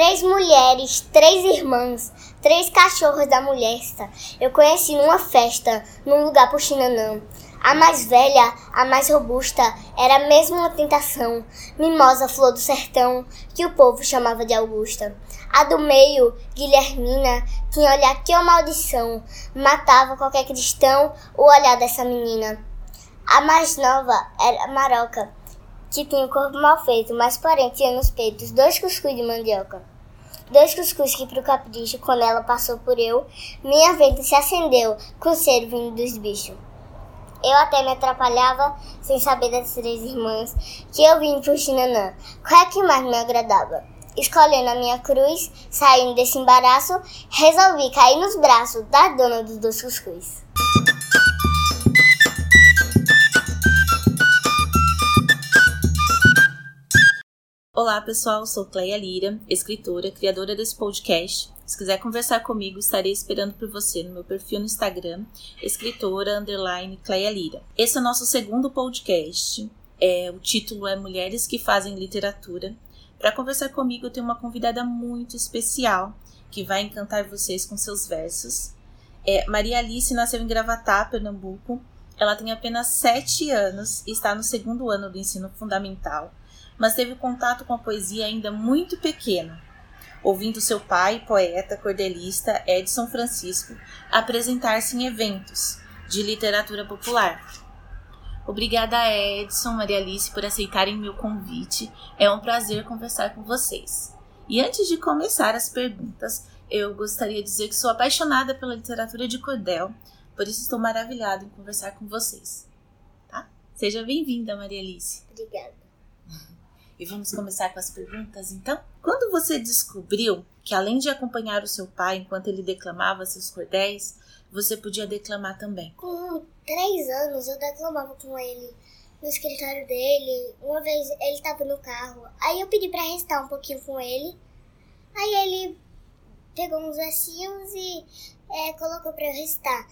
Três mulheres, três irmãs, três cachorros da molesta. Eu conheci numa festa, num lugar por Chinanã. A mais velha, a mais robusta, era mesmo uma tentação, mimosa flor do sertão, que o povo chamava de Augusta. A do meio, Guilhermina, tinha olhar que maldição, matava qualquer cristão o olhar dessa menina. A mais nova era Maroca, que tinha o corpo mal feito, mas porém tinha nos peitos dois cuscuz de mandioca. Dois cuscuz que pro capricho, quando ela passou por eu, minha venta se acendeu com o cheiro vindo dos bichos. Eu até me atrapalhava sem saber das três irmãs que eu vim pro Xinanã. Qual é que mais me agradava? Escolhendo a minha cruz, saindo desse embaraço, resolvi cair nos braços da dona dos dois cuscuz. Olá pessoal, sou Cleia Lira, escritora, criadora desse podcast. Se quiser conversar comigo, estarei esperando por você no meu perfil no Instagram, escritora underline Cleia Lira. Esse é o nosso segundo podcast. É, o título é Mulheres que Fazem Literatura. Para conversar comigo, eu tenho uma convidada muito especial que vai encantar vocês com seus versos. É, Maria Alice nasceu em Gravatá, Pernambuco. Ela tem apenas 7 anos e está no segundo ano do ensino fundamental mas teve contato com a poesia ainda muito pequeno, ouvindo seu pai, poeta, cordelista Edson Francisco, apresentar-se em eventos de literatura popular. Obrigada Edson, Maria Alice, por aceitarem meu convite. É um prazer conversar com vocês. E antes de começar as perguntas, eu gostaria de dizer que sou apaixonada pela literatura de cordel, por isso estou maravilhada em conversar com vocês. Tá? Seja bem-vinda, Maria Alice. Obrigada. E vamos começar com as perguntas, então? Quando você descobriu que além de acompanhar o seu pai enquanto ele declamava seus cordéis, você podia declamar também? Com três anos eu declamava com ele no escritório dele. Uma vez ele estava no carro, aí eu pedi para restar um pouquinho com ele. Aí ele pegou uns versinhos e é, colocou para eu restar.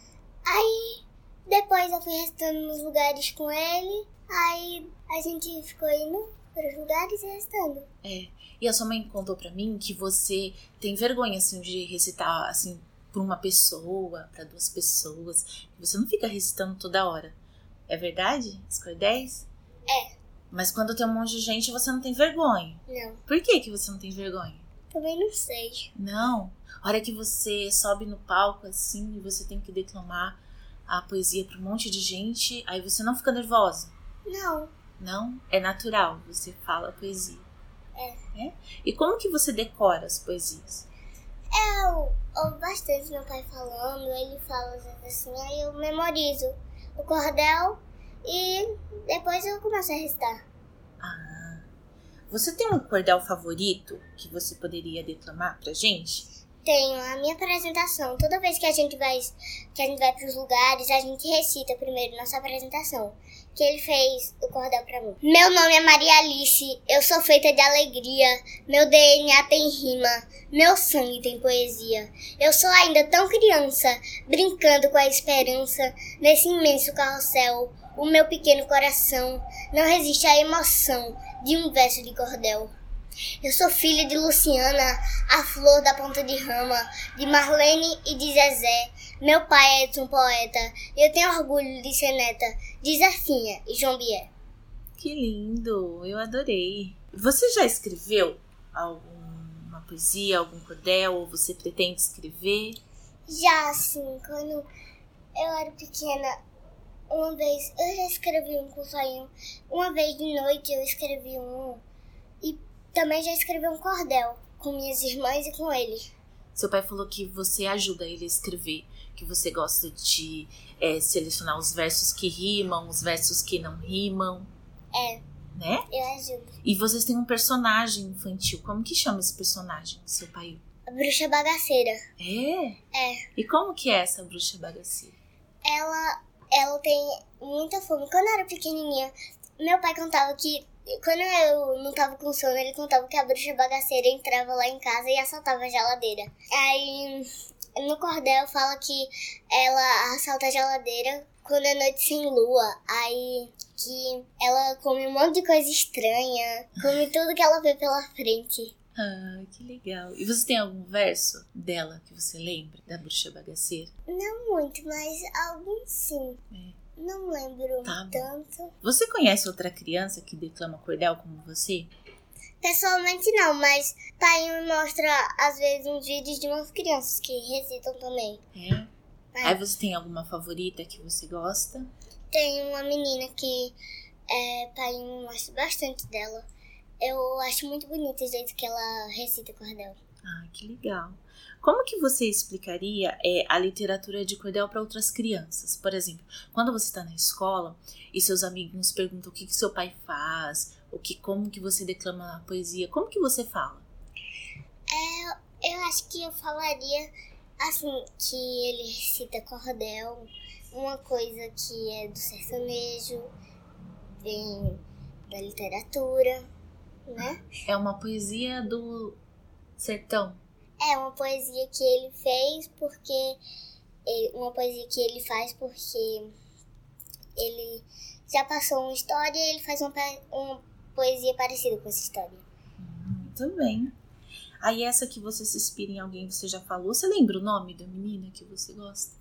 Aí depois eu fui restando nos lugares com ele. Aí a gente ficou indo para os lugares e restando. É. E a sua mãe contou para mim que você tem vergonha, assim, de recitar, assim, para uma pessoa, para duas pessoas. Você não fica recitando toda hora. É verdade? Os cordéis? É. Mas quando tem um monte de gente, você não tem vergonha. Não. Por que, que você não tem vergonha? Também não sei. Não. A hora que você sobe no palco, assim, e você tem que declamar a poesia para um monte de gente, aí você não fica nervosa? Não. Não? É natural, você fala poesia. É. é? E como que você decora as poesias? Eu ouvo bastante meu pai falando, ele fala assim, aí eu memorizo o cordel e depois eu começo a recitar. Ah. Você tem um cordel favorito que você poderia declamar pra gente? tenho a minha apresentação. Toda vez que a gente vai que a gente vai para os lugares, a gente recita primeiro nossa apresentação. Que ele fez o cordel para mim. Meu nome é Maria Alice, eu sou feita de alegria. Meu DNA tem rima, meu sangue tem poesia. Eu sou ainda tão criança, brincando com a esperança nesse imenso carrossel. O meu pequeno coração não resiste à emoção de um verso de cordel. Eu sou filha de Luciana, a flor da ponta de rama, de Marlene e de Zezé. Meu pai é um poeta e eu tenho orgulho de ser neta de Zefinha e João Bier. Que lindo, eu adorei. Você já escreveu alguma poesia, algum cordel, ou você pretende escrever? Já, sim, quando eu era pequena, uma vez eu já escrevi um com sonho. Uma vez de noite eu escrevi um também já escrevi um cordel com minhas irmãs e com ele. Seu pai falou que você ajuda ele a escrever, que você gosta de é, selecionar os versos que rimam, os versos que não rimam. É. Né? Eu ajudo. E vocês têm um personagem infantil. Como que chama esse personagem, seu pai? A bruxa bagaceira. É? É. E como que é essa bruxa bagaceira? Ela, ela tem muita fome. Quando eu era pequenininha, meu pai contava que quando eu não tava com sono, ele contava que a bruxa bagaceira entrava lá em casa e assaltava a geladeira. Aí no cordel fala que ela assalta a geladeira quando é noite sem lua. Aí que ela come um monte de coisa estranha, come tudo que ela vê pela frente. Ah, que legal. E você tem algum verso dela que você lembra, da bruxa bagaceira? Não muito, mas alguns sim. É. Não lembro Tá tanto. Você conhece outra criança que declama cordel como você? Pessoalmente não, mas pai me mostra às vezes uns vídeos de umas crianças que recitam também. É. É. Aí você tem alguma favorita que você gosta? Tem uma menina que é, pai me mostra bastante dela. Eu acho muito bonito o jeito que ela recita cordel. Ah, que legal. Como que você explicaria é, a literatura de cordel para outras crianças? Por exemplo, quando você está na escola e seus amiguinhos perguntam o que, que seu pai faz, o que, como que você declama a poesia, como que você fala? Eu acho que eu falaria assim que ele recita cordel, uma coisa que é do sertanejo, vem da literatura, né? É uma poesia do sertão. É uma poesia que ele fez porque uma poesia que ele faz porque ele já passou uma história e ele faz uma, uma poesia parecida com essa história. Muito bem. Aí essa que você se inspira em alguém, você já falou. Você lembra o nome da menina que você gosta?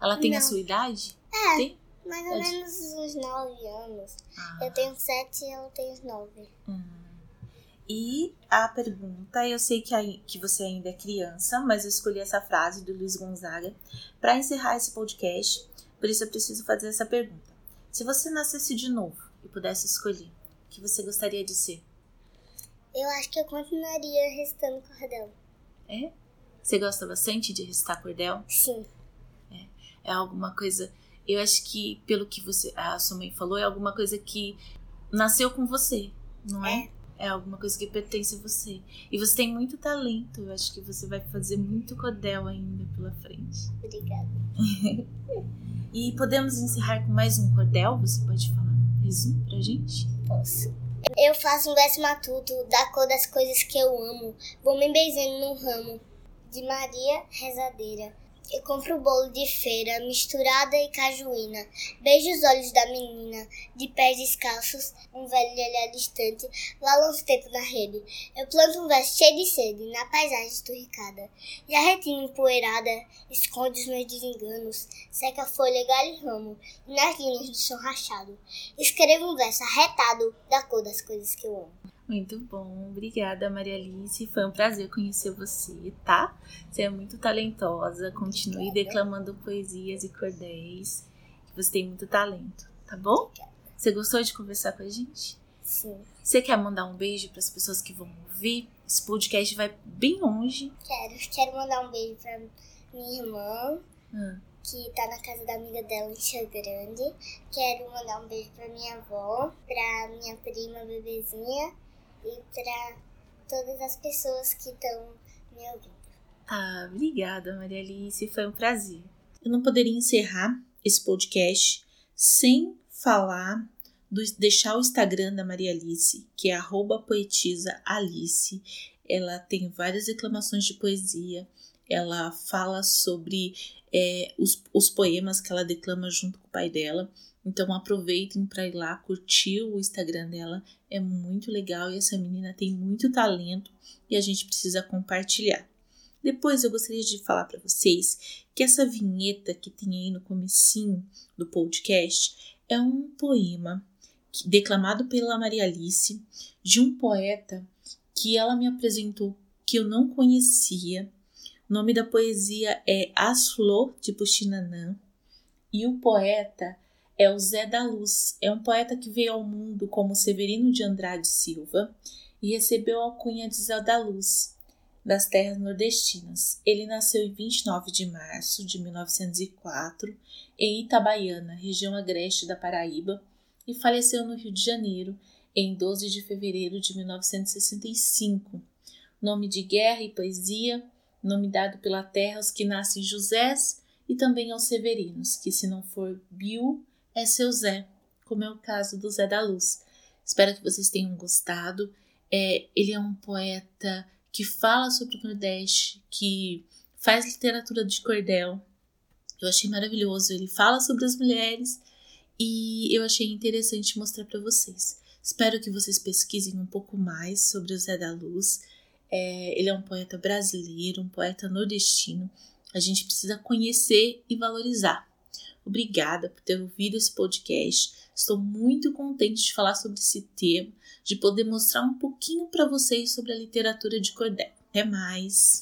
Ela tem a Não. sua idade? É, Tem? mais ou Pode. menos uns nove anos. Ah. Eu tenho sete e ela tem uns nove. E a pergunta, eu sei que, ai- que você ainda é criança, mas eu escolhi essa frase do Luiz Gonzaga para encerrar esse podcast, por isso eu preciso fazer essa pergunta. Se você nascesse de novo e pudesse escolher, o que você gostaria de ser? Eu acho que eu continuaria recitando cordel. É? Você gosta bastante de recitar cordel? Sim. É alguma coisa. Eu acho que, pelo que você, a sua mãe falou, é alguma coisa que nasceu com você, não é? É alguma coisa que pertence a você. E você tem muito talento. Eu acho que você vai fazer muito cordel ainda pela frente. Obrigada. E podemos encerrar com mais um cordel? Você pode falar mais um pra gente? Posso. Eu faço um verso matuto da cor das coisas que eu amo. Vou me beijando num ramo. De Maria Rezadeira. Eu compro bolo de feira, misturada e cajuína. Beijo os olhos da menina, de pés descalços, um velho olhar distante, balança o tempo na rede. Eu planto um verso cheio de sede, na paisagem esturricada. E a retina empoeirada esconde os meus desenganos, seca folha, galho e ramo, e nas linhas do chão rachado. Escrevo um verso arretado da cor das coisas que eu amo. Muito bom. Obrigada, Maria Alice. Foi um prazer conhecer você, tá? Você é muito talentosa. Continue Obrigada. declamando poesias e cordéis. Você tem muito talento, tá bom? Obrigada. Você gostou de conversar com a gente? Sim, Você quer mandar um beijo para as pessoas que vão ouvir? Esse podcast vai bem longe. quero. Quero mandar um beijo pra minha irmã, Ah, que tá na casa da amiga dela em Rio Grande. Quero mandar um beijo pra minha avó, pra minha prima bebezinha e pra todas as pessoas que estão me ouvindo. Ah, obrigada, Maria Alice. Foi um prazer. Eu não poderia encerrar esse podcast sem falar do deixar o Instagram da Maria Alice, que é arroba poetisa Alice. Ela tem várias reclamações de poesia. Ela fala sobre é, os, os poemas que ela declama junto com o pai dela. Então aproveitem para ir lá curtir o Instagram dela. É muito legal e essa menina tem muito talento e a gente precisa compartilhar. Depois eu gostaria de falar para vocês que essa vinheta que tem aí no comecinho do podcast é um poema declamado pela Maria Alice de um poeta que ela me apresentou que eu não conhecia. O nome da poesia é As Flor de Puxinanã e o poeta é o Zé da Luz. É um poeta que veio ao mundo como Severino de Andrade Silva e recebeu a alcunha de Zé da Luz das terras nordestinas. Ele nasceu em 29 de março de 1904 em Itabaiana, região agreste da Paraíba, e faleceu no Rio de Janeiro em 12 de fevereiro de 1965. Nome de guerra e poesia, nome dado pela terra aos que nascem Josés e também aos Severinos, que se não for Bill, é seu Zé, como é o caso do Zé da Luz. Espero que vocês tenham gostado. É, ele é um poeta que fala sobre o Nordeste, que faz literatura de cordel. Eu achei maravilhoso. Ele fala sobre as mulheres e eu achei interessante mostrar para vocês. Espero que vocês pesquisem um pouco mais sobre o Zé da Luz. É, ele é um poeta brasileiro, um poeta nordestino. A gente precisa conhecer e valorizar. Obrigada por ter ouvido esse podcast. Estou muito contente de falar sobre esse tema, de poder mostrar um pouquinho para vocês sobre a literatura de cordel. Até mais!